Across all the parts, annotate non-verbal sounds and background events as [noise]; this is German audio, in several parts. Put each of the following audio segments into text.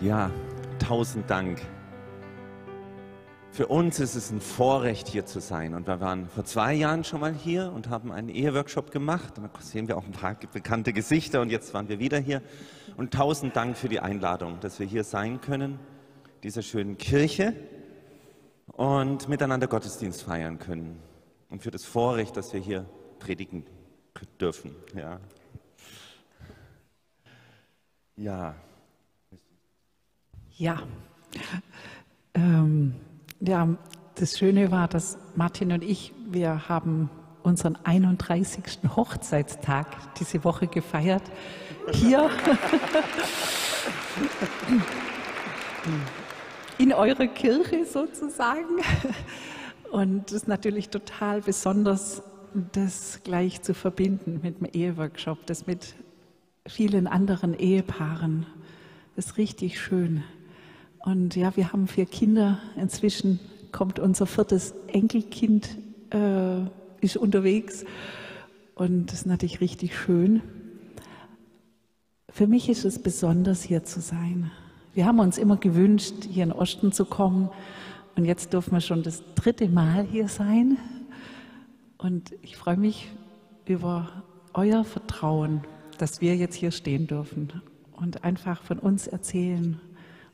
Ja, tausend Dank. Für uns ist es ein Vorrecht, hier zu sein. Und wir waren vor zwei Jahren schon mal hier und haben einen Eheworkshop gemacht. Da sehen wir auch ein paar bekannte Gesichter und jetzt waren wir wieder hier. Und tausend Dank für die Einladung, dass wir hier sein können, dieser schönen Kirche und miteinander Gottesdienst feiern können. Und für das Vorrecht, dass wir hier predigen dürfen. Ja. Ja. Ja. Ähm, ja, das Schöne war, dass Martin und ich, wir haben unseren 31. [laughs] Hochzeitstag diese Woche gefeiert. Hier [laughs] in eurer Kirche sozusagen. Und es ist natürlich total besonders, das gleich zu verbinden mit dem Eheworkshop, das mit vielen anderen Ehepaaren. Das ist richtig schön. Und ja, wir haben vier Kinder. Inzwischen kommt unser viertes Enkelkind, äh, ist unterwegs. Und das ist natürlich richtig schön. Für mich ist es besonders, hier zu sein. Wir haben uns immer gewünscht, hier in Osten zu kommen. Und jetzt dürfen wir schon das dritte Mal hier sein. Und ich freue mich über euer Vertrauen, dass wir jetzt hier stehen dürfen und einfach von uns erzählen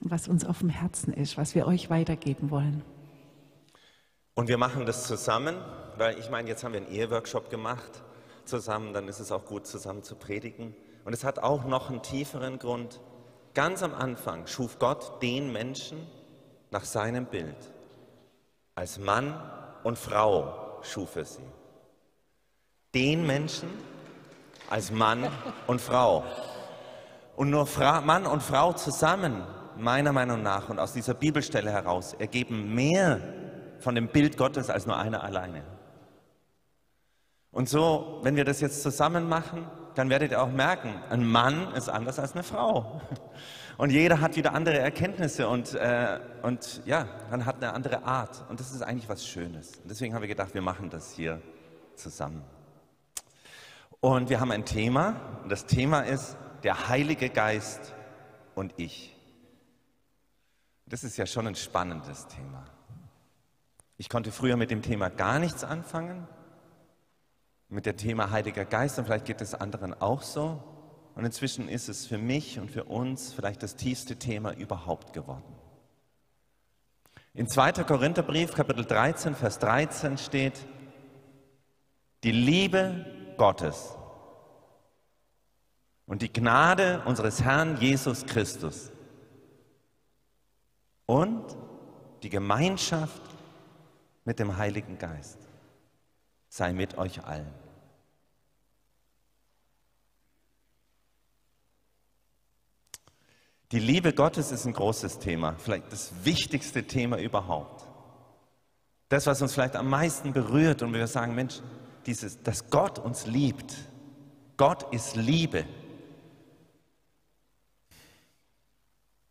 und was uns auf dem Herzen ist, was wir euch weitergeben wollen. Und wir machen das zusammen, weil ich meine, jetzt haben wir einen Eheworkshop gemacht zusammen, dann ist es auch gut, zusammen zu predigen. Und es hat auch noch einen tieferen Grund. Ganz am Anfang schuf Gott den Menschen nach seinem Bild. Als Mann und Frau schuf er sie. Den Menschen als Mann und Frau. Und nur Fra Mann und Frau zusammen meiner Meinung nach und aus dieser Bibelstelle heraus ergeben mehr von dem Bild Gottes als nur einer alleine. Und so, wenn wir das jetzt zusammen machen, dann werdet ihr auch merken, ein Mann ist anders als eine Frau. Und jeder hat wieder andere Erkenntnisse und, äh, und ja, man hat eine andere Art. Und das ist eigentlich was Schönes. Und deswegen haben wir gedacht, wir machen das hier zusammen. Und wir haben ein Thema. Und das Thema ist der Heilige Geist und ich. Das ist ja schon ein spannendes Thema. Ich konnte früher mit dem Thema gar nichts anfangen, mit dem Thema Heiliger Geist und vielleicht geht es anderen auch so. Und inzwischen ist es für mich und für uns vielleicht das tiefste Thema überhaupt geworden. In 2. Korintherbrief, Kapitel 13, Vers 13 steht, die Liebe Gottes und die Gnade unseres Herrn Jesus Christus und die Gemeinschaft mit dem Heiligen Geist sei mit euch allen. Die Liebe Gottes ist ein großes Thema, vielleicht das wichtigste Thema überhaupt. Das, was uns vielleicht am meisten berührt und wir sagen, Mensch, dieses, dass Gott uns liebt. Gott ist Liebe.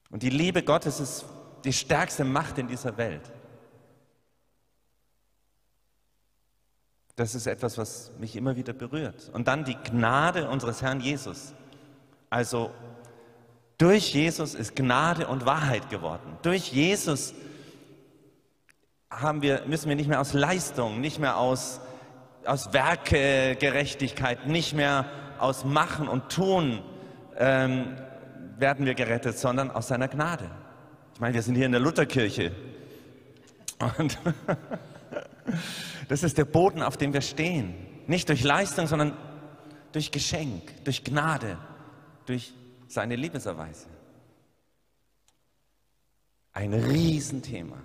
Und die Liebe Gottes ist die stärkste Macht in dieser Welt. Das ist etwas, was mich immer wieder berührt. Und dann die Gnade unseres Herrn Jesus. Also durch Jesus ist Gnade und Wahrheit geworden. Durch Jesus haben wir, müssen wir nicht mehr aus Leistung, nicht mehr aus, aus Werkegerechtigkeit, nicht mehr aus Machen und Tun ähm, werden wir gerettet, sondern aus seiner Gnade. Ich meine, wir sind hier in der Lutherkirche. Und [laughs] das ist der Boden, auf dem wir stehen. Nicht durch Leistung, sondern durch Geschenk, durch Gnade, durch seine Liebeserweise. Ein Riesenthema.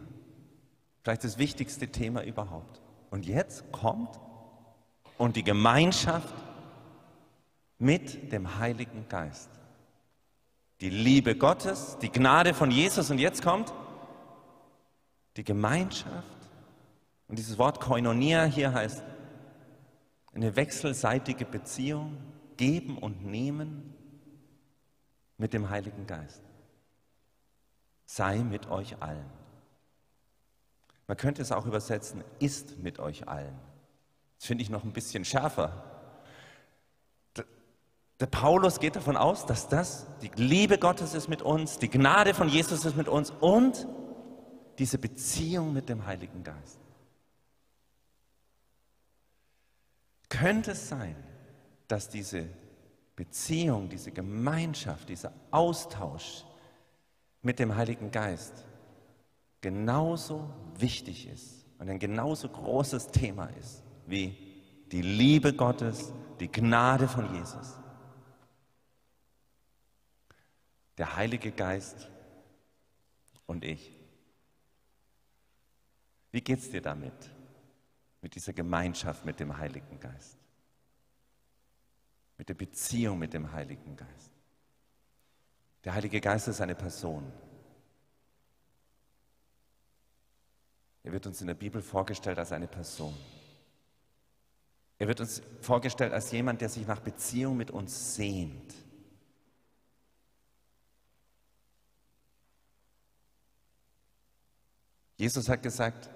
Vielleicht das wichtigste Thema überhaupt. Und jetzt kommt und die Gemeinschaft mit dem Heiligen Geist die Liebe Gottes, die Gnade von Jesus und jetzt kommt die Gemeinschaft. Und dieses Wort Koinonia hier heißt eine wechselseitige Beziehung, geben und nehmen mit dem Heiligen Geist. Sei mit euch allen. Man könnte es auch übersetzen, ist mit euch allen. Das finde ich noch ein bisschen schärfer. Der Paulus geht davon aus, dass das die Liebe Gottes ist mit uns, die Gnade von Jesus ist mit uns und diese Beziehung mit dem Heiligen Geist. Könnte es sein, dass diese Beziehung, diese Gemeinschaft, dieser Austausch mit dem Heiligen Geist genauso wichtig ist und ein genauso großes Thema ist wie die Liebe Gottes, die Gnade von Jesus. Der Heilige Geist und ich. Wie geht es dir damit? Mit dieser Gemeinschaft mit dem Heiligen Geist? Mit der Beziehung mit dem Heiligen Geist? Der Heilige Geist ist eine Person. Er wird uns in der Bibel vorgestellt als eine Person. Er wird uns vorgestellt als jemand, der sich nach Beziehung mit uns sehnt. Jesus hat gesagt,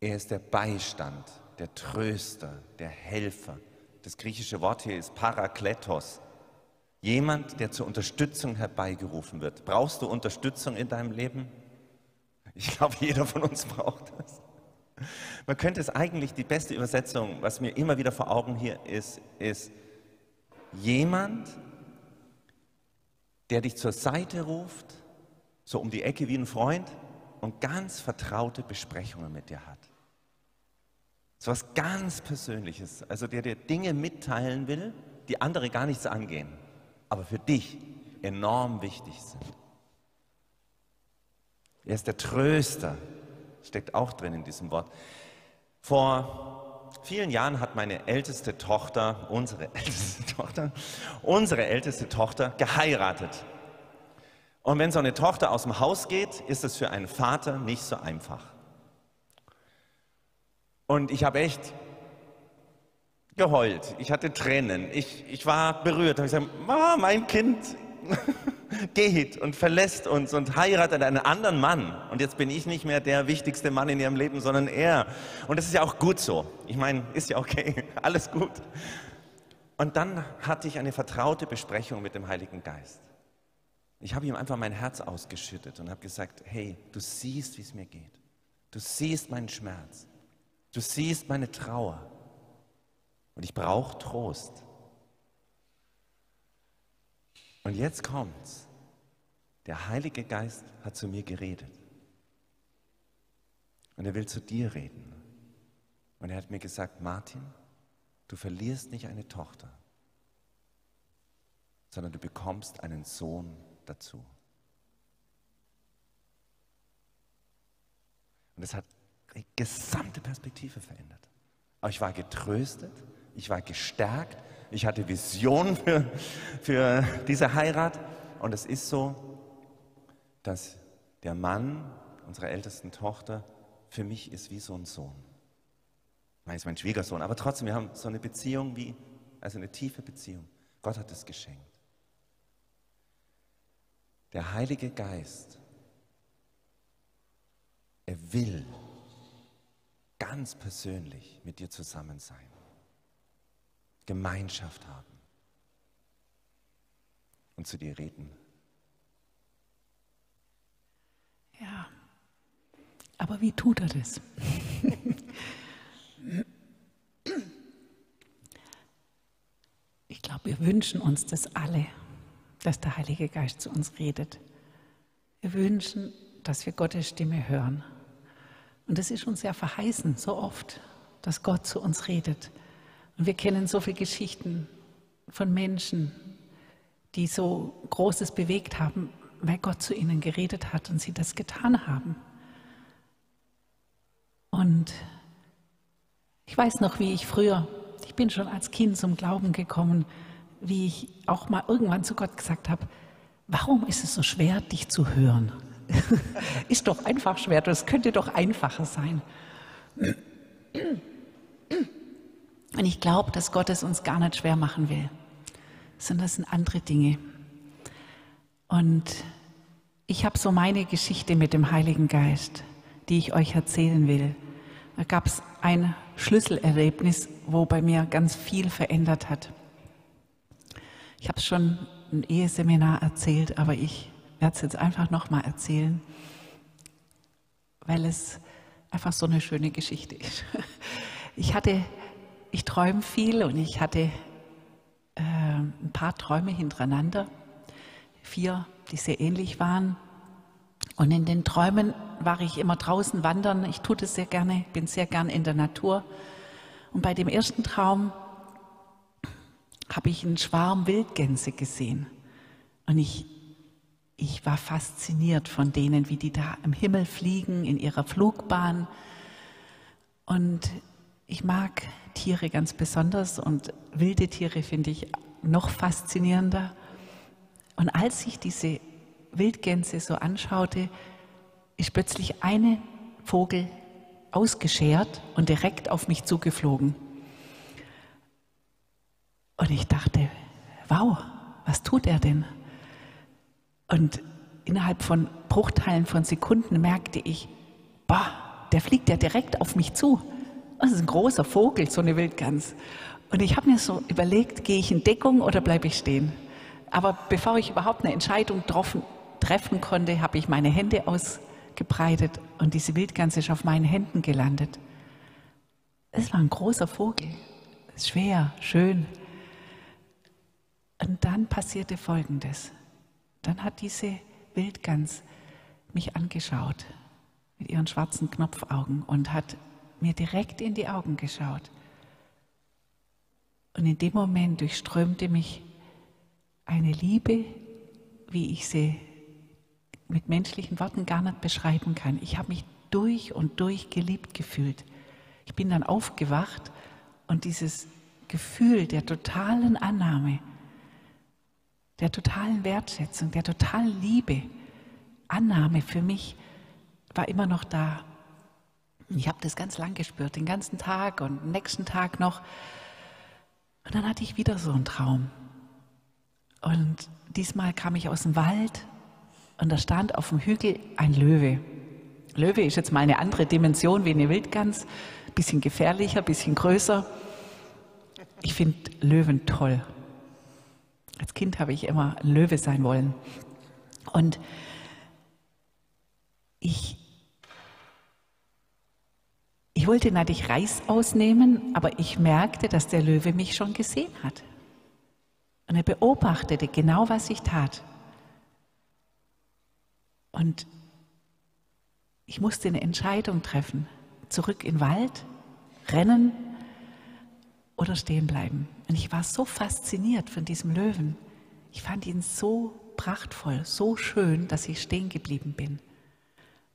er ist der Beistand, der Tröster, der Helfer. Das griechische Wort hier ist Parakletos. Jemand, der zur Unterstützung herbeigerufen wird. Brauchst du Unterstützung in deinem Leben? Ich glaube, jeder von uns braucht das. Man könnte es eigentlich, die beste Übersetzung, was mir immer wieder vor Augen hier ist, ist jemand, der dich zur Seite ruft, so um die Ecke wie ein Freund und ganz vertraute Besprechungen mit dir hat. So was ganz Persönliches, also der dir Dinge mitteilen will, die andere gar nichts angehen, aber für dich enorm wichtig sind. Er ist der Tröster, steckt auch drin in diesem Wort. Vor vielen Jahren hat meine älteste Tochter, unsere [laughs] älteste Tochter, unsere älteste Tochter geheiratet. Und wenn so eine Tochter aus dem Haus geht, ist es für einen Vater nicht so einfach. Und ich habe echt geheult. Ich hatte Tränen. Ich, ich war berührt. Ich habe gesagt, mein Kind [laughs] geht und verlässt uns und heiratet einen anderen Mann. Und jetzt bin ich nicht mehr der wichtigste Mann in ihrem Leben, sondern er. Und das ist ja auch gut so. Ich meine, ist ja okay, [laughs] alles gut. Und dann hatte ich eine vertraute Besprechung mit dem Heiligen Geist. Ich habe ihm einfach mein Herz ausgeschüttet und habe gesagt, hey, du siehst, wie es mir geht. Du siehst meinen Schmerz. Du siehst meine Trauer. Und ich brauche Trost. Und jetzt kommt's. Der Heilige Geist hat zu mir geredet. Und er will zu dir reden. Und er hat mir gesagt, Martin, du verlierst nicht eine Tochter, sondern du bekommst einen Sohn dazu. Und das hat die gesamte Perspektive verändert. Aber ich war getröstet, ich war gestärkt, ich hatte Visionen für, für diese Heirat. Und es ist so, dass der Mann unserer ältesten Tochter für mich ist wie so ein Sohn. Meine, ist mein Schwiegersohn, aber trotzdem, wir haben so eine Beziehung wie, also eine tiefe Beziehung. Gott hat es geschenkt. Der Heilige Geist, er will ganz persönlich mit dir zusammen sein. Gemeinschaft haben und zu dir reden. Ja, aber wie tut er das? ich glaube, wir wünschen uns das alle, dass der Heilige Geist zu uns redet. Wir wünschen, dass wir Gottes Stimme hören. Und es ist uns ja verheißen, so oft, dass Gott zu uns redet. Und wir kennen so viele Geschichten von Menschen, die so Großes bewegt haben, weil Gott zu ihnen geredet hat und sie das getan haben. Und ich weiß noch, wie ich früher, ich bin schon als Kind zum Glauben gekommen, wie ich auch mal irgendwann zu Gott gesagt habe, warum ist es so schwer, dich zu hören? [laughs] ist doch einfach schwer, das könnte doch einfacher sein. Und ich glaube, dass Gott es uns gar nicht schwer machen will, sondern das sind andere Dinge. Und ich habe so meine Geschichte mit dem Heiligen Geist, die ich euch erzählen will. Da gab es ein Schlüsselerlebnis, wo bei mir ganz viel verändert hat. Ich habe es schon im Eheseminar erzählt, aber ich werde es jetzt einfach nochmal erzählen, weil es einfach so eine schöne Geschichte ist. [laughs] Ich hatte, ich träume viel und ich hatte äh, ein paar Träume hintereinander, vier, die sehr ähnlich waren. Und in den Träumen war ich immer draußen wandern. Ich tue das sehr gerne, bin sehr gern in der Natur. Und bei dem ersten Traum habe ich einen Schwarm Wildgänse gesehen. Und ich, ich war fasziniert von denen, wie die da im Himmel fliegen, in ihrer Flugbahn. Und ich mag Tiere ganz besonders und wilde Tiere finde ich noch faszinierender. Und als ich diese Wildgänse so anschaute, ist plötzlich eine Vogel ausgeschert und direkt auf mich zugeflogen. Und ich dachte, wow, was tut er denn? Und innerhalb von Bruchteilen von Sekunden merkte ich, boah, der fliegt ja direkt auf mich zu. Das ist ein großer Vogel, so eine Wildgans. Und ich habe mir so überlegt, gehe ich in Deckung oder bleibe ich stehen? Aber bevor ich überhaupt eine Entscheidung treffen, treffen konnte, habe ich meine Hände ausgebreitet und diese Wildgans ist auf meinen Händen gelandet. Es war ein großer Vogel, schwer, schön. Und dann passierte Folgendes. Dann hat diese Wildgans mich angeschaut mit ihren schwarzen Knopfaugen und hat mir direkt in die Augen geschaut. Und in dem Moment durchströmte mich eine Liebe, wie ich sie mit menschlichen Worten gar nicht beschreiben kann. Ich habe mich durch und durch geliebt gefühlt. Ich bin dann aufgewacht und dieses Gefühl der totalen Annahme, der totalen Wertschätzung, der totalen Liebe, Annahme für mich war immer noch da. Ich habe das ganz lang gespürt, den ganzen Tag und den nächsten Tag noch. Und dann hatte ich wieder so einen Traum. Und diesmal kam ich aus dem Wald und da stand auf dem Hügel ein Löwe. Löwe ist jetzt mal eine andere Dimension wie eine Wildgans, bisschen gefährlicher, bisschen größer. Ich finde Löwen toll. Als Kind habe ich immer Löwe sein wollen. Und ich, ich wollte natürlich Reis ausnehmen, aber ich merkte, dass der Löwe mich schon gesehen hat. Und er beobachtete genau, was ich tat. Und ich musste eine Entscheidung treffen. Zurück in den Wald, rennen oder stehen bleiben. Und ich war so fasziniert von diesem Löwen. Ich fand ihn so prachtvoll, so schön, dass ich stehen geblieben bin.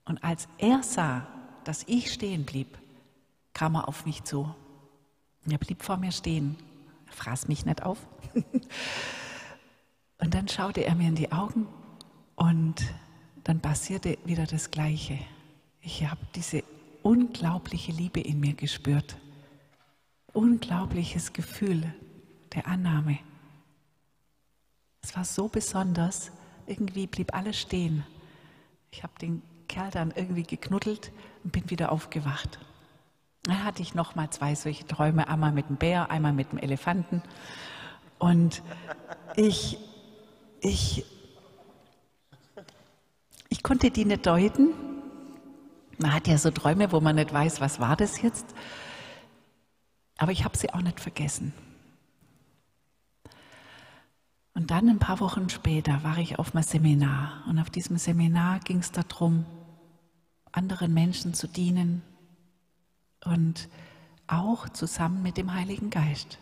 Und als er sah, dass ich stehen blieb, kam er auf mich zu. Er blieb vor mir stehen. Er fraß mich nicht auf. [laughs] und dann schaute er mir in die Augen und dann passierte wieder das Gleiche. Ich habe diese unglaubliche Liebe in mir gespürt unglaubliches Gefühl der Annahme. Es war so besonders, irgendwie blieb alles stehen. Ich habe den Kerl dann irgendwie geknuddelt und bin wieder aufgewacht. Dann hatte ich noch mal zwei solche Träume, einmal mit dem Bär, einmal mit dem Elefanten. Und ich, ich, ich konnte die nicht deuten. Man hat ja so Träume, wo man nicht weiß, was war das jetzt. Aber ich habe sie auch nicht vergessen. Und dann ein paar Wochen später war ich auf einem Seminar. Und auf diesem Seminar ging es darum, anderen Menschen zu dienen und auch zusammen mit dem Heiligen Geist.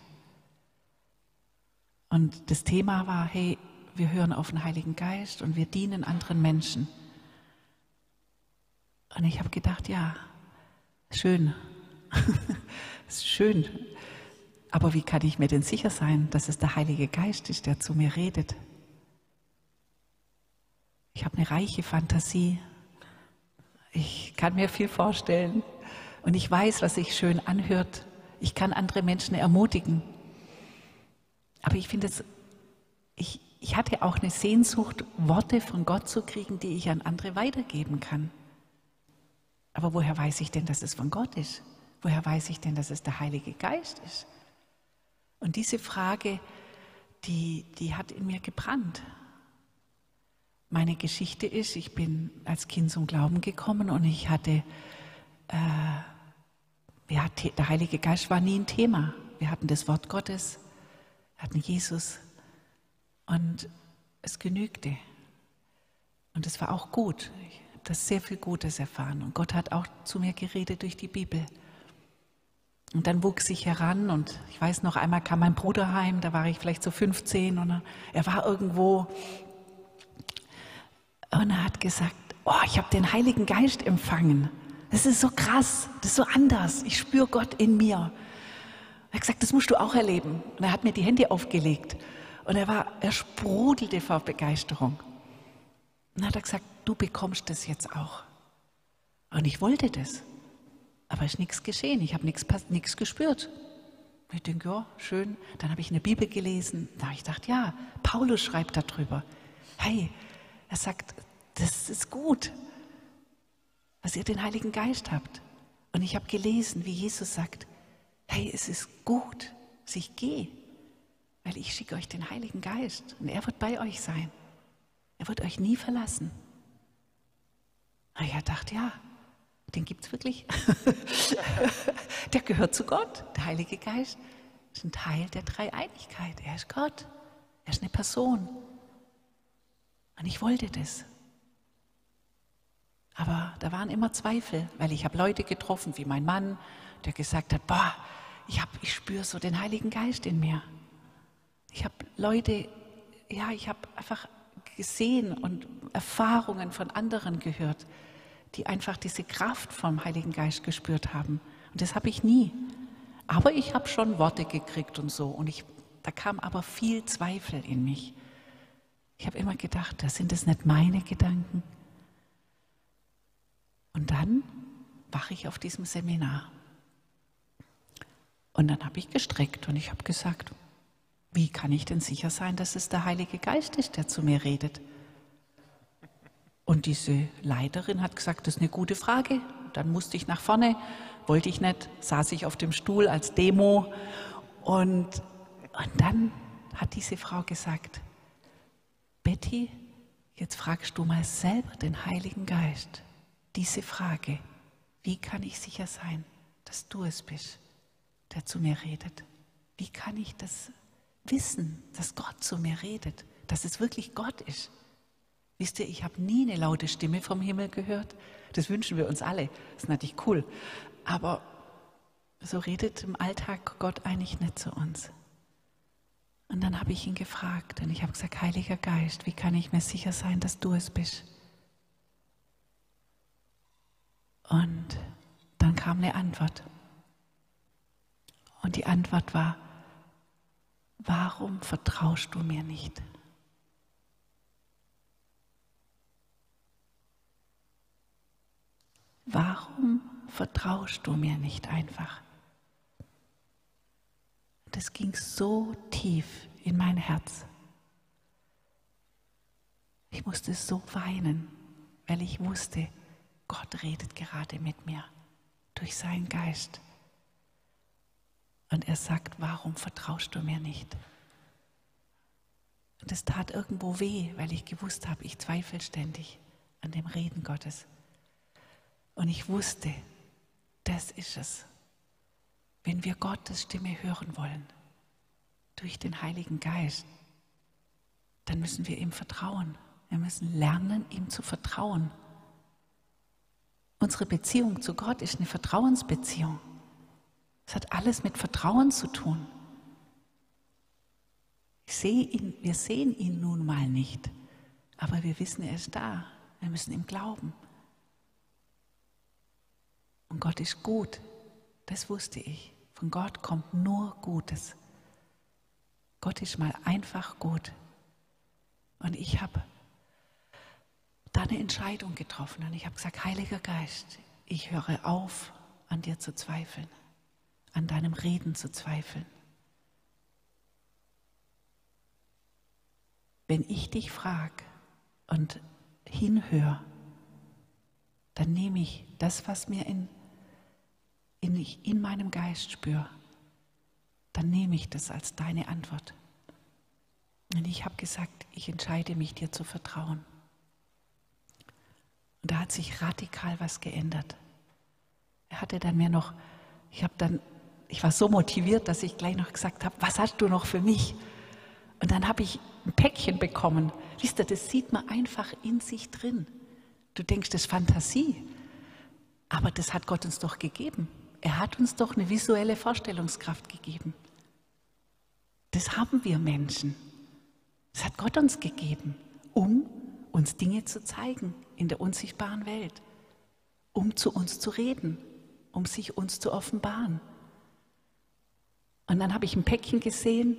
Und das Thema war, hey, wir hören auf den Heiligen Geist und wir dienen anderen Menschen. Und ich habe gedacht, ja, schön. [laughs] ist schön. Aber wie kann ich mir denn sicher sein, dass es der Heilige Geist ist, der zu mir redet? Ich habe eine reiche Fantasie. Ich kann mir viel vorstellen. Und ich weiß, was sich schön anhört. Ich kann andere Menschen ermutigen. Aber ich finde es, ich, ich hatte auch eine Sehnsucht, Worte von Gott zu kriegen, die ich an andere weitergeben kann. Aber woher weiß ich denn, dass es von Gott ist? Woher weiß ich denn, dass es der Heilige Geist ist? Und diese Frage, die, die hat in mir gebrannt. Meine Geschichte ist, ich bin als Kind zum Glauben gekommen und ich hatte, äh, ja, der Heilige Geist war nie ein Thema. Wir hatten das Wort Gottes, hatten Jesus und es genügte. Und es war auch gut. Ich habe das sehr viel Gutes erfahren. Und Gott hat auch zu mir geredet durch die Bibel. Und dann wuchs ich heran und ich weiß noch, einmal kam mein Bruder heim, da war ich vielleicht so 15 und er war irgendwo und er hat gesagt, oh, ich habe den Heiligen Geist empfangen. Das ist so krass, das ist so anders. Ich spüre Gott in mir. Er hat gesagt, das musst du auch erleben. Und er hat mir die Hände aufgelegt. Und er war, er sprudelte vor Begeisterung. Und dann hat er gesagt, du bekommst das jetzt auch. Und ich wollte das. Aber ist nichts geschehen. Ich habe nichts gespürt. Ich denke, ja, schön. Dann habe ich eine Bibel gelesen. Da habe ich gedacht, ja, Paulus schreibt darüber. Hey, er sagt, das ist gut, dass ihr den Heiligen Geist habt. Und ich habe gelesen, wie Jesus sagt, hey, es ist gut, dass ich gehe, weil ich schicke euch den Heiligen Geist und er wird bei euch sein. Er wird euch nie verlassen. Und ich dachte, ja, den gibt es wirklich. [laughs] der gehört zu Gott. Der Heilige Geist ist ein Teil der Dreieinigkeit. Er ist Gott. Er ist eine Person. Und ich wollte das. Aber da waren immer Zweifel, weil ich habe Leute getroffen, wie mein Mann, der gesagt hat, boah, ich, ich spüre so den Heiligen Geist in mir. Ich habe Leute, ja, ich habe einfach gesehen und Erfahrungen von anderen gehört, die einfach diese Kraft vom Heiligen Geist gespürt haben. Und das habe ich nie. Aber ich habe schon Worte gekriegt und so. Und ich, da kam aber viel Zweifel in mich. Ich habe immer gedacht, das sind das nicht meine Gedanken. Und dann wache ich auf diesem Seminar. Und dann habe ich gestreckt und ich habe gesagt, wie kann ich denn sicher sein, dass es der Heilige Geist ist, der zu mir redet? Und diese Leiterin hat gesagt, das ist eine gute Frage. Dann musste ich nach vorne, wollte ich nicht, saß ich auf dem Stuhl als Demo. Und, und dann hat diese Frau gesagt, Betty, jetzt fragst du mal selber den Heiligen Geist diese Frage, wie kann ich sicher sein, dass du es bist, der zu mir redet? Wie kann ich das wissen, dass Gott zu mir redet, dass es wirklich Gott ist? Wisst ihr, ich habe nie eine laute Stimme vom Himmel gehört. Das wünschen wir uns alle. Das ist natürlich cool. Aber so redet im Alltag Gott eigentlich nicht zu uns. Und dann habe ich ihn gefragt und ich habe gesagt, Heiliger Geist, wie kann ich mir sicher sein, dass du es bist? Und dann kam eine Antwort. Und die Antwort war, warum vertraust du mir nicht? Warum vertraust du mir nicht einfach? Das ging so tief in mein Herz. Ich musste so weinen, weil ich wusste, Gott redet gerade mit mir durch seinen Geist. Und er sagt, warum vertraust du mir nicht? Und es tat irgendwo weh, weil ich gewusst habe, ich zweifle ständig an dem Reden Gottes. Und ich wusste, das ist es. Wenn wir Gottes Stimme hören wollen, durch den Heiligen Geist, dann müssen wir ihm vertrauen. Wir müssen lernen, ihm zu vertrauen. Unsere Beziehung zu Gott ist eine Vertrauensbeziehung. Es hat alles mit Vertrauen zu tun. Ihn, wir sehen ihn nun mal nicht, aber wir wissen, er ist da. Wir müssen ihm glauben. Und Gott ist gut. Das wusste ich. Von Gott kommt nur Gutes. Gott ist mal einfach gut. Und ich habe da eine Entscheidung getroffen und ich habe gesagt, Heiliger Geist, ich höre auf, an dir zu zweifeln, an deinem Reden zu zweifeln. Wenn ich dich frage und hinhöre, dann nehme ich das, was mir in in, ich in meinem Geist spüre, dann nehme ich das als deine Antwort. Und ich habe gesagt, ich entscheide mich dir zu vertrauen. Und da hat sich radikal was geändert. Er hatte dann mir noch, ich habe dann, ich war so motiviert, dass ich gleich noch gesagt habe, was hast du noch für mich? Und dann habe ich ein Päckchen bekommen. Wisst ihr, das sieht man einfach in sich drin. Du denkst, das ist Fantasie. Aber das hat Gott uns doch gegeben. Er hat uns doch eine visuelle Vorstellungskraft gegeben. Das haben wir Menschen. Das hat Gott uns gegeben, um uns Dinge zu zeigen in der unsichtbaren Welt, um zu uns zu reden, um sich uns zu offenbaren. Und dann habe ich ein Päckchen gesehen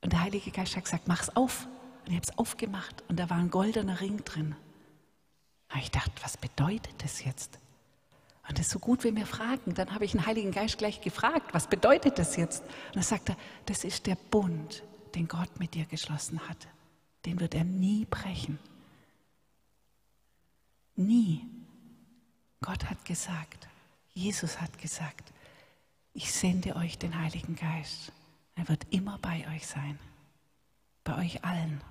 und der Heilige Geist hat gesagt, mach's auf. Und ich habe es aufgemacht und da war ein goldener Ring drin. Und ich dachte, was bedeutet das jetzt? Und das so gut, wenn wir fragen. Dann habe ich den Heiligen Geist gleich gefragt, was bedeutet das jetzt? Und dann sagt er, das ist der Bund, den Gott mit dir geschlossen hat. Den wird er nie brechen. Nie. Gott hat gesagt, Jesus hat gesagt, ich sende euch den Heiligen Geist. Er wird immer bei euch sein, bei euch allen.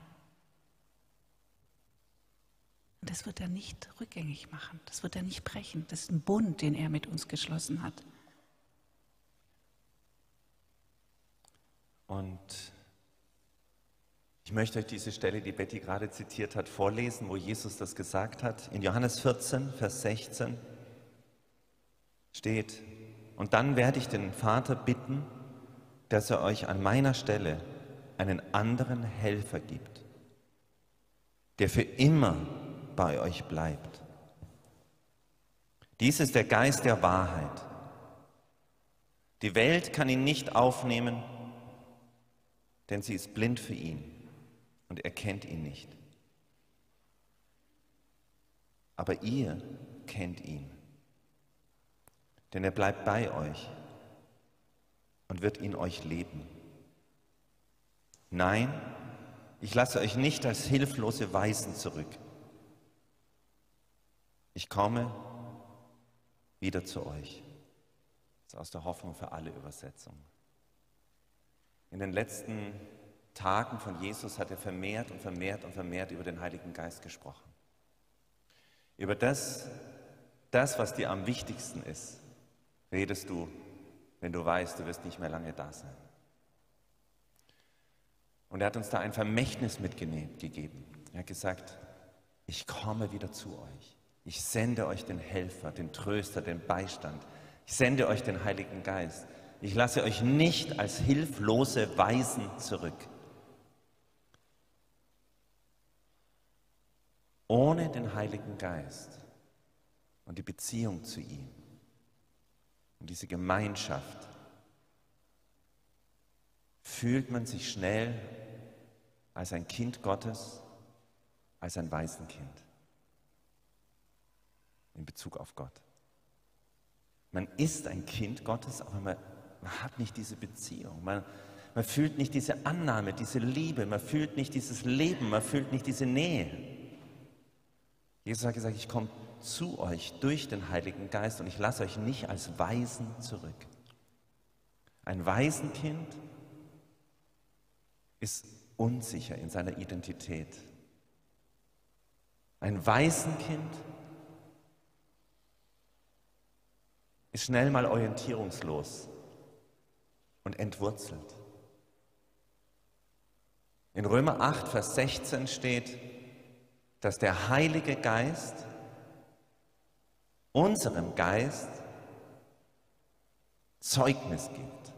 Und das wird er nicht rückgängig machen, das wird er nicht brechen. Das ist ein Bund, den er mit uns geschlossen hat. Und ich möchte euch diese Stelle, die Betty gerade zitiert hat, vorlesen, wo Jesus das gesagt hat. In Johannes 14, Vers 16 steht, und dann werde ich den Vater bitten, dass er euch an meiner Stelle einen anderen Helfer gibt, der für immer bei euch bleibt. Dies ist der Geist der Wahrheit. Die Welt kann ihn nicht aufnehmen, denn sie ist blind für ihn und erkennt ihn nicht. Aber ihr kennt ihn, denn er bleibt bei euch und wird in euch leben. Nein, ich lasse euch nicht als hilflose Weisen zurück. Ich komme wieder zu euch. Das ist aus der Hoffnung für alle Übersetzungen. In den letzten Tagen von Jesus hat er vermehrt und vermehrt und vermehrt über den Heiligen Geist gesprochen. Über das, das, was dir am wichtigsten ist, redest du, wenn du weißt, du wirst nicht mehr lange da sein. Und er hat uns da ein Vermächtnis mitgegeben. Er hat gesagt, ich komme wieder zu euch. Ich sende euch den Helfer, den Tröster, den Beistand. Ich sende euch den Heiligen Geist. Ich lasse euch nicht als hilflose Weisen zurück. Ohne den Heiligen Geist und die Beziehung zu ihm und diese Gemeinschaft fühlt man sich schnell als ein Kind Gottes, als ein Waisenkind in Bezug auf Gott. Man ist ein Kind Gottes, aber man, man hat nicht diese Beziehung. Man, man fühlt nicht diese Annahme, diese Liebe, man fühlt nicht dieses Leben, man fühlt nicht diese Nähe. Jesus hat gesagt, ich komme zu euch durch den Heiligen Geist und ich lasse euch nicht als Waisen zurück. Ein Waisenkind ist unsicher in seiner Identität. Ein Waisenkind ist schnell mal orientierungslos und entwurzelt. In Römer 8, Vers 16 steht, dass der Heilige Geist unserem Geist Zeugnis gibt,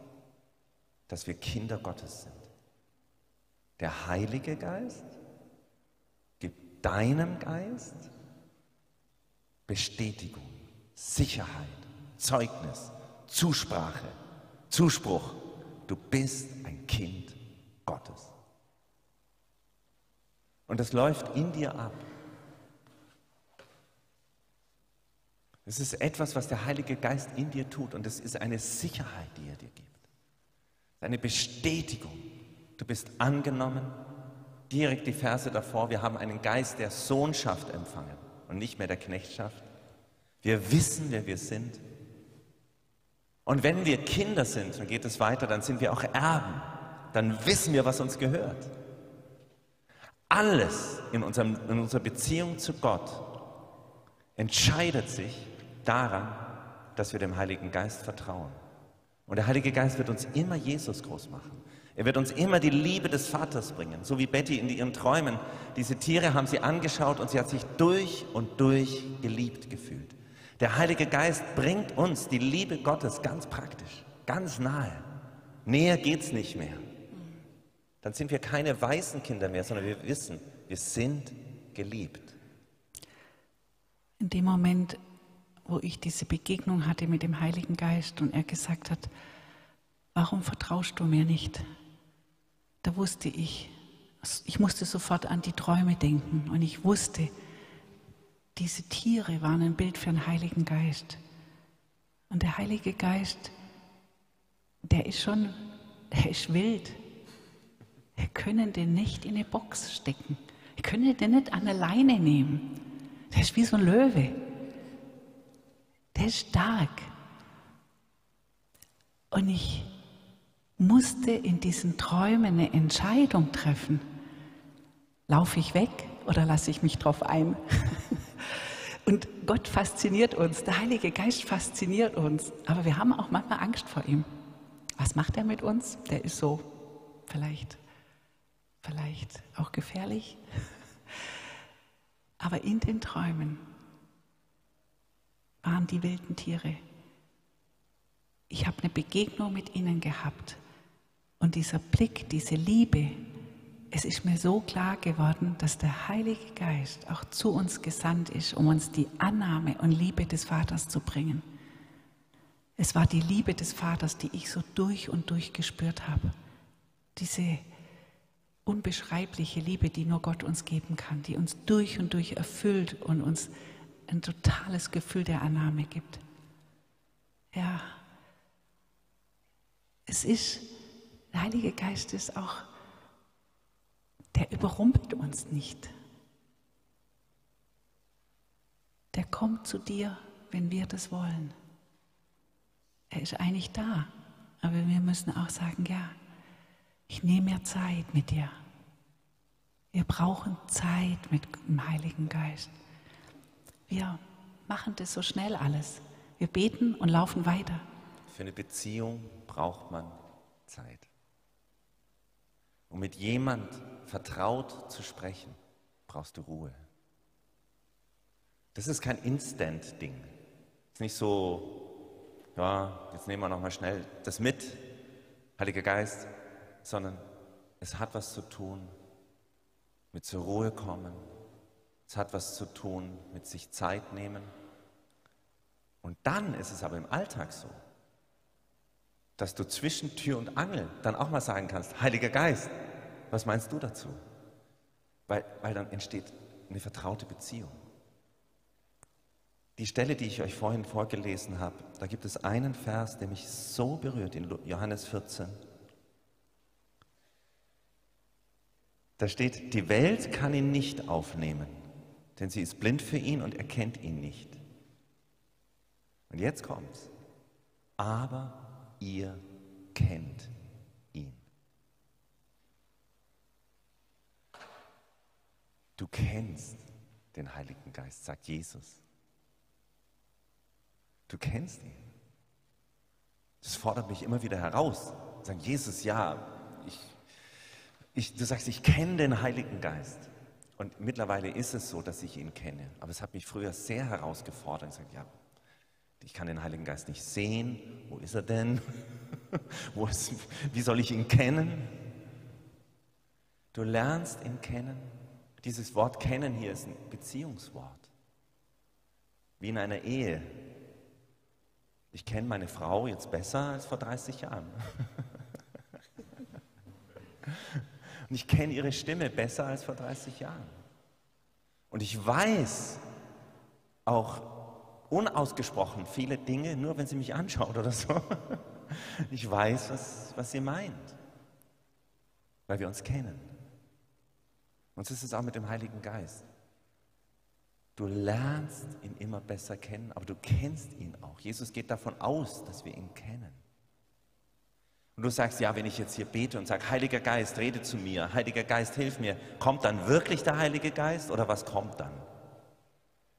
dass wir Kinder Gottes sind. Der Heilige Geist gibt deinem Geist Bestätigung, Sicherheit, Zeugnis, Zusprache, Zuspruch. Du bist ein Kind Gottes. Und das läuft in dir ab. Es ist etwas, was der Heilige Geist in dir tut und es ist eine Sicherheit, die er dir gibt. Eine Bestätigung. Du bist angenommen. Direkt die Verse davor, wir haben einen Geist der Sohnschaft empfangen und nicht mehr der Knechtschaft. Wir wissen, wer wir sind. Und wenn wir Kinder sind, dann geht es weiter, dann sind wir auch Erben. dann wissen wir, was uns gehört. Alles in, unserem, in unserer Beziehung zu Gott entscheidet sich daran, dass wir dem Heiligen Geist vertrauen. Und der Heilige Geist wird uns immer Jesus groß machen. Er wird uns immer die Liebe des Vaters bringen, so wie Betty in ihren Träumen. Diese Tiere haben sie angeschaut und sie hat sich durch und durch geliebt gefühlt. Der Heilige Geist bringt uns die Liebe Gottes ganz praktisch, ganz nahe. Näher geht's nicht mehr. Dann sind wir keine weißen Kinder mehr, sondern wir wissen, wir sind geliebt. In dem Moment, wo ich diese Begegnung hatte mit dem Heiligen Geist und er gesagt hat, warum vertraust du mir nicht? Da wusste ich, ich musste sofort an die Träume denken und ich wusste, diese Tiere waren ein Bild für den Heiligen Geist. Und der Heilige Geist, der ist schon, der ist wild. Wir können den nicht in eine Box stecken. Wir können den nicht an eine Leine nehmen. Der ist wie so ein Löwe. Der ist stark. Und ich musste in diesen Träumen eine Entscheidung treffen. Laufe ich weg oder lasse ich mich drauf ein? [laughs] Und Gott fasziniert uns, der Heilige Geist fasziniert uns, aber wir haben auch manchmal Angst vor ihm. Was macht er mit uns? Der ist so vielleicht, vielleicht auch gefährlich. [laughs] Aber in den Träumen waren die wilden Tiere. Ich habe eine Begegnung mit ihnen gehabt. Und dieser Blick, diese Liebe, es ist mir so klar geworden, dass der Heilige Geist auch zu uns gesandt ist, um uns die Annahme und Liebe des Vaters zu bringen. Es war die Liebe des Vaters, die ich so durch und durch gespürt habe. Diese unbeschreibliche Liebe, die nur Gott uns geben kann, die uns durch und durch erfüllt und uns ein totales Gefühl der Annahme gibt. Ja, es ist, der Heilige Geist ist auch, der überrumpelt uns nicht. Der kommt zu dir, wenn wir das wollen. Er ist eigentlich da, aber wir müssen auch sagen, ja, ich nehme mir Zeit mit dir. Wir brauchen Zeit mit dem Heiligen Geist. Wir machen das so schnell alles. Wir beten und laufen weiter. Für eine Beziehung braucht man Zeit. Um mit jemand vertraut zu sprechen, brauchst du Ruhe. Das ist kein Instant-Ding. Es ist nicht so, ja, jetzt nehmen wir nochmal schnell das mit, Heiliger Geist, sondern es hat was zu tun mit zur Ruhe kommen. Es hat was zu tun mit sich Zeit nehmen. Und dann ist es aber im Alltag so, dass du zwischen Tür und Angel dann auch mal sagen kannst, Heiliger Geist, was meinst du dazu? Weil, weil dann entsteht eine vertraute Beziehung. Die Stelle, die ich euch vorhin vorgelesen habe, da gibt es einen Vers, der mich so berührt in Johannes 14. Da steht, die Welt kann ihn nicht aufnehmen, denn sie ist blind für ihn und erkennt ihn nicht. Und jetzt kommt's. Aber ihr kennt ihn. Du kennst den Heiligen Geist, sagt Jesus. Du kennst ihn. Das fordert mich immer wieder heraus. Sagt Jesus, ja, ich ich, du sagst, ich kenne den Heiligen Geist. Und mittlerweile ist es so, dass ich ihn kenne. Aber es hat mich früher sehr herausgefordert. Ich sage, ja, ich kann den Heiligen Geist nicht sehen. Wo ist er denn? [laughs] Ist, wie soll ich ihn kennen? Du lernst ihn kennen. Dieses Wort kennen hier ist ein Beziehungswort. Wie in einer Ehe. Ich kenne meine Frau jetzt besser als vor 30 Jahren. [laughs] Und ich kenne ihre Stimme besser als vor 30 Jahren. Und ich weiß auch unausgesprochen viele Dinge, nur wenn sie mich anschaut oder so. [laughs] Ich weiß, was, was sie meint, weil wir uns kennen. Und so ist es auch mit dem Heiligen Geist. Du lernst ihn immer besser kennen, aber du kennst ihn auch. Jesus geht davon aus, dass wir ihn kennen. Und du sagst, ja, wenn ich jetzt hier bete und sage, Heiliger Geist, rede zu mir, Heiliger Geist, hilf mir, kommt dann wirklich der Heilige Geist oder was kommt dann?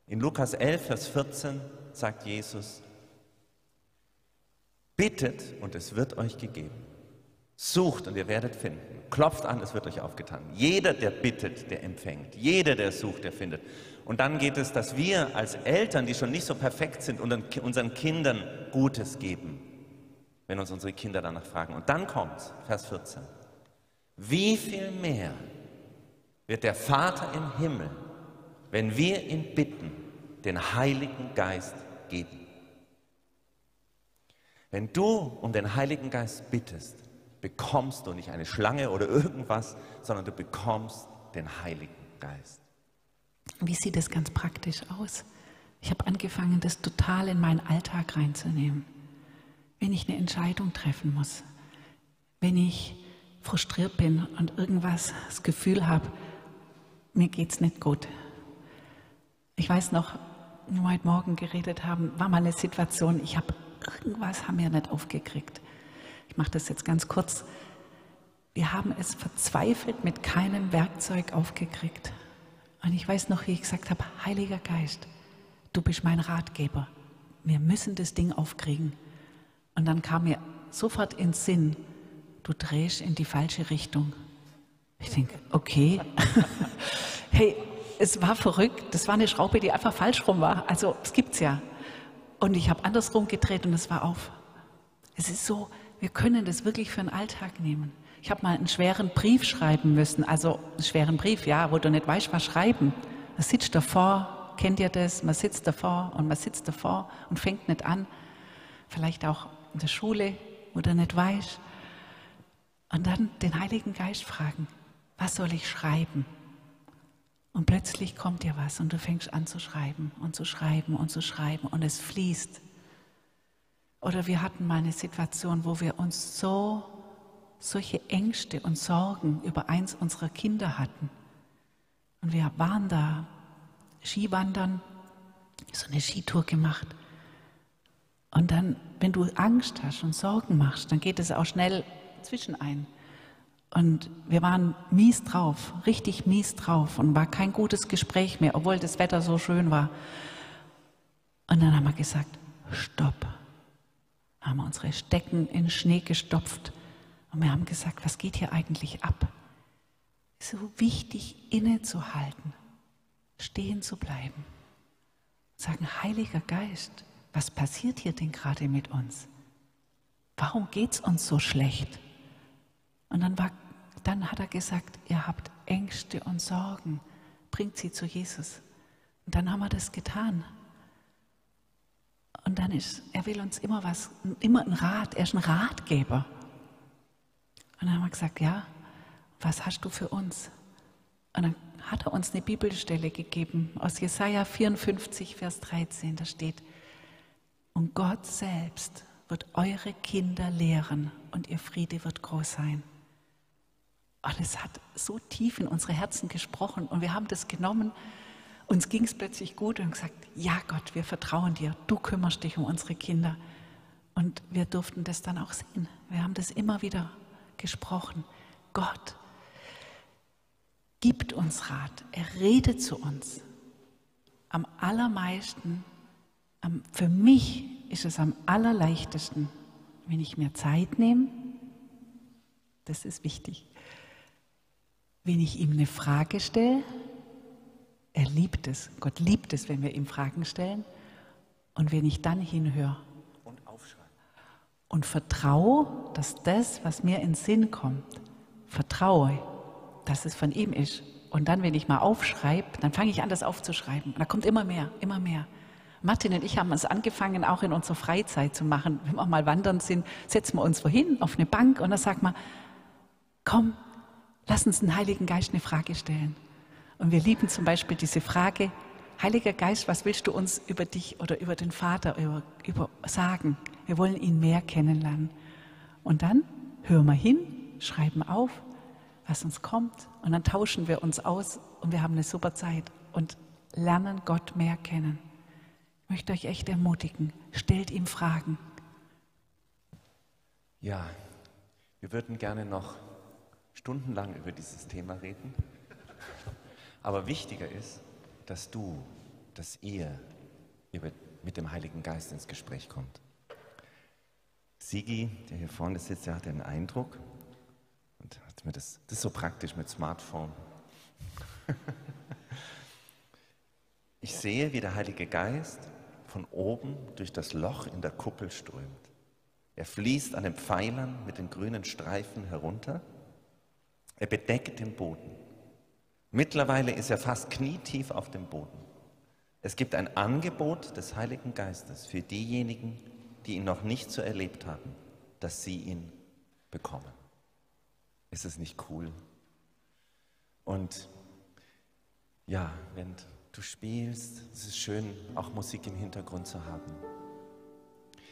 In Lukas 11, Vers 14 sagt Jesus, bittet und es wird euch gegeben. Sucht und ihr werdet finden. Klopft an, es wird euch aufgetan. Jeder, der bittet, der empfängt. Jeder, der sucht, der findet. Und dann geht es, dass wir als Eltern, die schon nicht so perfekt sind, unseren Kindern Gutes geben, wenn uns unsere Kinder danach fragen. Und dann kommt Vers 14. Wie viel mehr wird der Vater im Himmel, wenn wir ihn bitten, den Heiligen Geist geben? Wenn du um den Heiligen Geist bittest, bekommst du nicht eine Schlange oder irgendwas, sondern du bekommst den Heiligen Geist. Wie sieht es ganz praktisch aus? Ich habe angefangen, das total in meinen Alltag reinzunehmen. Wenn ich eine Entscheidung treffen muss, wenn ich frustriert bin und irgendwas das Gefühl habe, mir geht es nicht gut. Ich weiß noch, heute Morgen geredet haben, war mal eine Situation, ich habe irgendwas haben wir nicht aufgekriegt ich mache das jetzt ganz kurz, wir haben es verzweifelt mit keinem Werkzeug aufgekriegt. Und ich weiß noch, wie ich gesagt habe, Heiliger Geist, du bist mein Ratgeber. Wir müssen das Ding aufkriegen. Und dann kam mir sofort ins Sinn, du drehst in die falsche Richtung. Ich denke, okay. [laughs] hey, es war verrückt. Das war eine Schraube, die einfach falsch rum war. Also, es gibt's ja. Und ich habe andersrum gedreht und es war auf. Es ist so, wir können das wirklich für den Alltag nehmen. Ich habe mal einen schweren Brief schreiben müssen, also einen schweren Brief, ja, wo du nicht weißt, was schreiben. Man sitzt davor, kennt ihr das? Man sitzt davor und man sitzt davor und fängt nicht an. Vielleicht auch in der Schule, wo du nicht weißt. Und dann den Heiligen Geist fragen, was soll ich schreiben? Und plötzlich kommt dir was und du fängst an zu schreiben und zu schreiben und zu schreiben und es fließt. Oder wir hatten mal eine Situation, wo wir uns so solche Ängste und Sorgen über eins unserer Kinder hatten. Und wir waren da Skiwandern, so eine Skitour gemacht. Und dann, wenn du Angst hast und Sorgen machst, dann geht es auch schnell zwischen ein. Und wir waren mies drauf, richtig mies drauf und war kein gutes Gespräch mehr, obwohl das Wetter so schön war. Und dann haben wir gesagt, stopp haben wir unsere Stecken in Schnee gestopft und wir haben gesagt, was geht hier eigentlich ab? So wichtig innezuhalten, stehen zu bleiben, sagen, Heiliger Geist, was passiert hier denn gerade mit uns? Warum geht es uns so schlecht? Und dann, war, dann hat er gesagt, ihr habt Ängste und Sorgen, bringt sie zu Jesus. Und dann haben wir das getan. Und dann ist, er will uns immer was, immer ein Rat, er ist ein Ratgeber. Und dann haben wir gesagt, ja, was hast du für uns? Und dann hat er uns eine Bibelstelle gegeben aus Jesaja 54, Vers 13. Da steht, und Gott selbst wird eure Kinder lehren und ihr Friede wird groß sein. Und es hat so tief in unsere Herzen gesprochen und wir haben das genommen uns ging es plötzlich gut und gesagt, ja Gott, wir vertrauen dir, du kümmerst dich um unsere Kinder. Und wir durften das dann auch sehen. Wir haben das immer wieder gesprochen. Gott gibt uns Rat, er redet zu uns. Am allermeisten, für mich ist es am allerleichtesten, wenn ich mir Zeit nehme, das ist wichtig, wenn ich ihm eine Frage stelle, er liebt es. Gott liebt es, wenn wir ihm Fragen stellen. Und wenn ich dann hinhöre und aufschreibe und vertraue, dass das, was mir in Sinn kommt, vertraue, dass es von ihm ist. Und dann, wenn ich mal aufschreibe, dann fange ich an, das aufzuschreiben. Und da kommt immer mehr, immer mehr. Martin und ich haben es angefangen, auch in unserer Freizeit zu machen. Wenn wir mal wandern sind, setzen wir uns wohin auf eine Bank und dann sagt man, komm, lass uns den Heiligen Geist eine Frage stellen. Und wir lieben zum Beispiel diese Frage, Heiliger Geist, was willst du uns über dich oder über den Vater über, über sagen? Wir wollen ihn mehr kennenlernen. Und dann hören wir hin, schreiben auf, was uns kommt und dann tauschen wir uns aus und wir haben eine super Zeit und lernen Gott mehr kennen. Ich möchte euch echt ermutigen, stellt ihm Fragen. Ja, Wir würden gerne noch stundenlang über dieses Thema reden. Aber wichtiger ist, dass du, dass ihr mit dem Heiligen Geist ins Gespräch kommt. Sigi, der hier vorne sitzt, der hatte einen Eindruck und hat mir das, das ist so praktisch mit Smartphone. [laughs] Ich sehe, wie der Heilige Geist von oben durch das Loch in der Kuppel strömt. Er fließt an den Pfeilern mit den grünen Streifen herunter. Er bedeckt den Boden. Mittlerweile ist er fast knietief auf dem Boden. Es gibt ein Angebot des Heiligen Geistes für diejenigen, die ihn noch nicht so erlebt haben, dass sie ihn bekommen. Ist es nicht cool? Und ja, wenn du spielst, es ist schön, auch Musik im Hintergrund zu haben.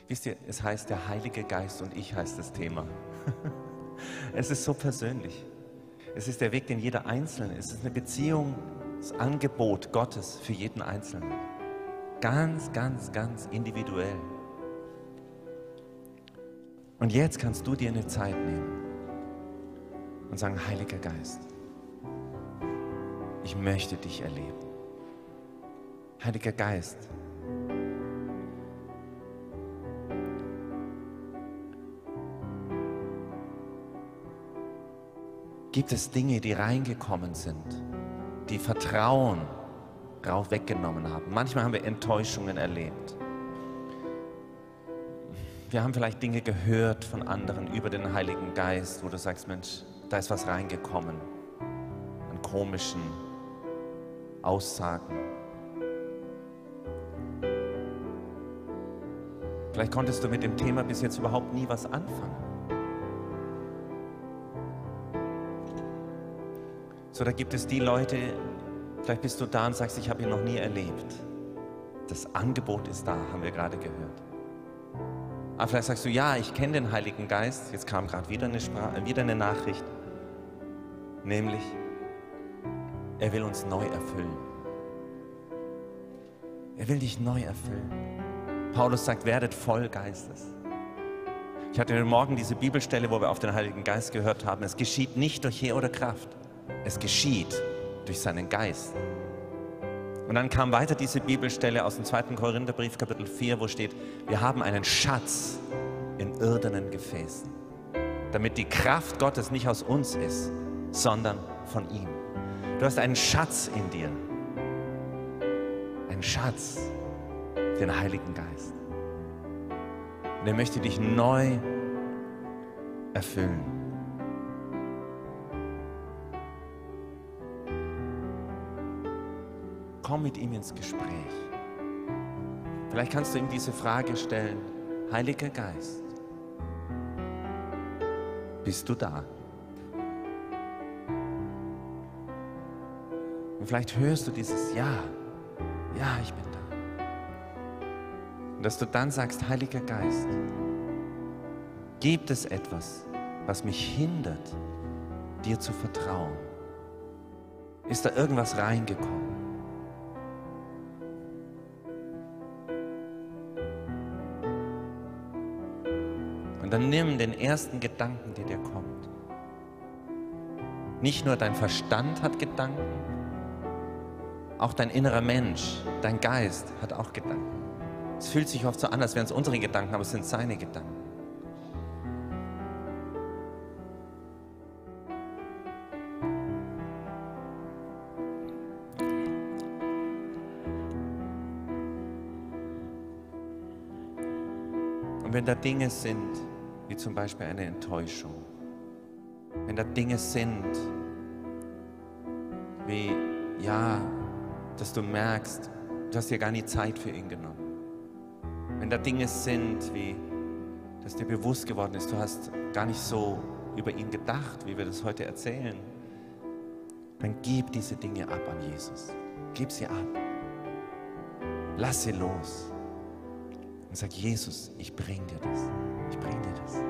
Wisst ihr, es heißt der Heilige Geist und ich heißt das Thema. [laughs] es ist so persönlich. Es ist der Weg, den jeder Einzelne, es ist eine Beziehung, das Angebot Gottes für jeden Einzelnen. Ganz, ganz, ganz individuell. Und jetzt kannst du dir eine Zeit nehmen und sagen, Heiliger Geist, ich möchte dich erleben. Heiliger Geist, gibt es Dinge, die reingekommen sind, die Vertrauen drauf weggenommen haben. Manchmal haben wir Enttäuschungen erlebt. Wir haben vielleicht Dinge gehört von anderen über den Heiligen Geist, wo du sagst, Mensch, da ist was reingekommen an komischen Aussagen. Vielleicht konntest du mit dem Thema bis jetzt überhaupt nie was anfangen. So, da gibt es die Leute, vielleicht bist du da und sagst, ich habe ihn noch nie erlebt. Das Angebot ist da, haben wir gerade gehört. Aber vielleicht sagst du, ja, ich kenne den Heiligen Geist. Jetzt kam gerade wieder eine, wieder eine Nachricht. Nämlich, er will uns neu erfüllen. Er will dich neu erfüllen. Paulus sagt, werdet voll Geistes. Ich hatte heute Morgen diese Bibelstelle, wo wir auf den Heiligen Geist gehört haben. Es geschieht nicht durch Heer oder Kraft, es geschieht durch seinen Geist. Und dann kam weiter diese Bibelstelle aus dem 2. Korintherbrief, Kapitel 4, wo steht, wir haben einen Schatz in irdenen Gefäßen, damit die Kraft Gottes nicht aus uns ist, sondern von ihm. Du hast einen Schatz in dir, einen Schatz, den Heiligen Geist. Und er möchte dich neu erfüllen. Komm mit ihm ins Gespräch. Vielleicht kannst du ihm diese Frage stellen, Heiliger Geist, bist du da? Und vielleicht hörst du dieses Ja, ja, ich bin da. Und dass du dann sagst, Heiliger Geist, gibt es etwas, was mich hindert, dir zu vertrauen? Ist da irgendwas reingekommen? Dann nimm den ersten Gedanken, der dir kommt. Nicht nur dein Verstand hat Gedanken, auch dein innerer Mensch, dein Geist hat auch Gedanken. Es fühlt sich oft so an, als wären es unsere Gedanken, aber es sind seine Gedanken. Und wenn da Dinge sind, wie zum Beispiel eine Enttäuschung. Wenn da Dinge sind, wie, ja, dass du merkst, du hast dir gar nie Zeit für ihn genommen. Wenn da Dinge sind, wie, dass dir bewusst geworden ist, du hast gar nicht so über ihn gedacht, wie wir das heute erzählen, dann gib diese Dinge ab an Jesus. Gib sie ab. Lass sie los. Und sag, Jesus, ich bring dir das. Ich bring dir das.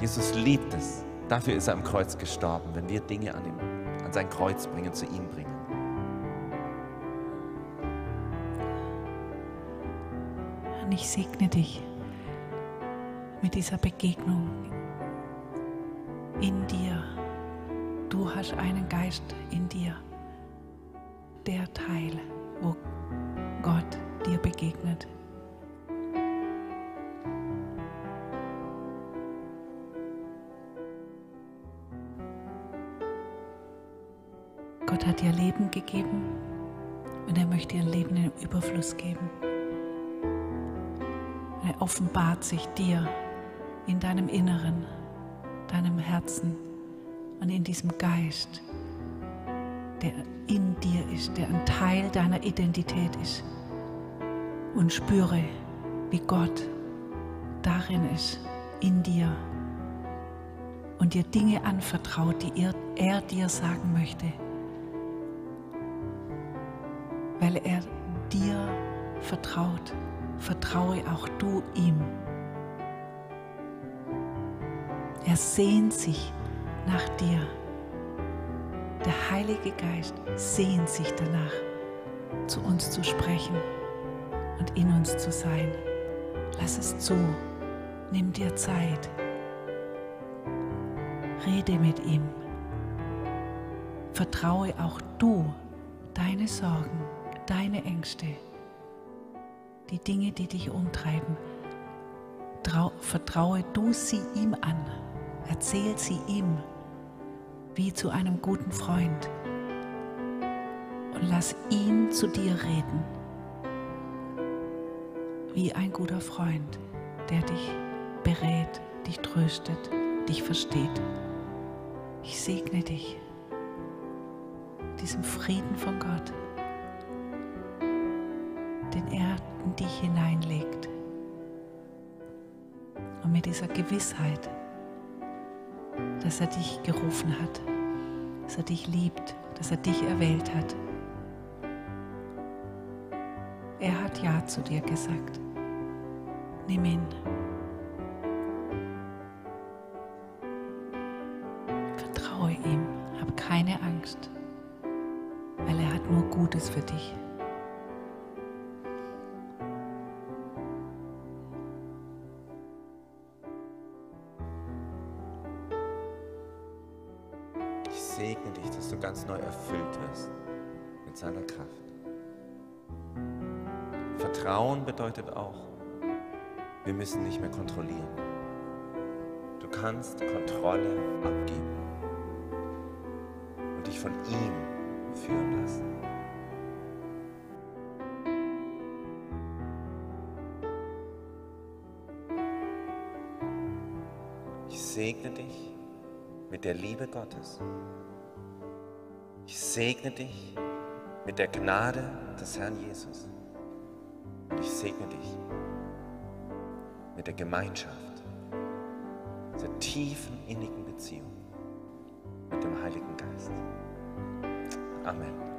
Jesus liebt es. Dafür ist er am Kreuz gestorben, wenn wir Dinge an, ihm, an sein Kreuz bringen, zu ihm bringen. Und ich segne dich mit dieser Begegnung in dir. Du hast einen Geist in dir. Der Teil, wo Gott dir begegnet. Hat dir Leben gegeben und er möchte ein Leben im Überfluss geben. Er offenbart sich dir in deinem Inneren, deinem Herzen und in diesem Geist, der in dir ist, der ein Teil deiner Identität ist. Und spüre, wie Gott darin ist, in dir und dir Dinge anvertraut, die er dir sagen möchte, weil er dir vertraut vertraue auch du ihm. Er sehnt sich nach dir. Der Heilige Geist sehnt sich danach, zu uns zu sprechen und in uns zu sein. Lass es zu. Nimm dir Zeit. Rede mit ihm. Vertraue auch du deine Sorgen, deine Ängste die Dinge, die dich umtreiben, trau, vertraue du sie ihm an. Erzähl sie ihm wie zu einem guten Freund. Und lass ihn zu dir reden, wie ein guter Freund, der dich berät, dich tröstet, dich versteht. Ich segne dich, diesem Frieden von Gott, Gewissheit, dass er dich gerufen hat, dass er dich liebt, dass er dich erwählt hat. Er hat Ja zu dir gesagt. Nimm ihn. Vertraue ihm, hab keine Angst, weil er hat nur Gutes für dich. Müssen nicht mehr kontrollieren. Du kannst Kontrolle abgeben und dich von ihm führen lassen. Ich segne dich mit der Liebe Gottes ich segne dich mit der Gnade des Herrn Jesus. Und ich segne dich mit der Gemeinschaft, dieser tiefen, innigen Beziehung mit dem Heiligen Geist. Amen.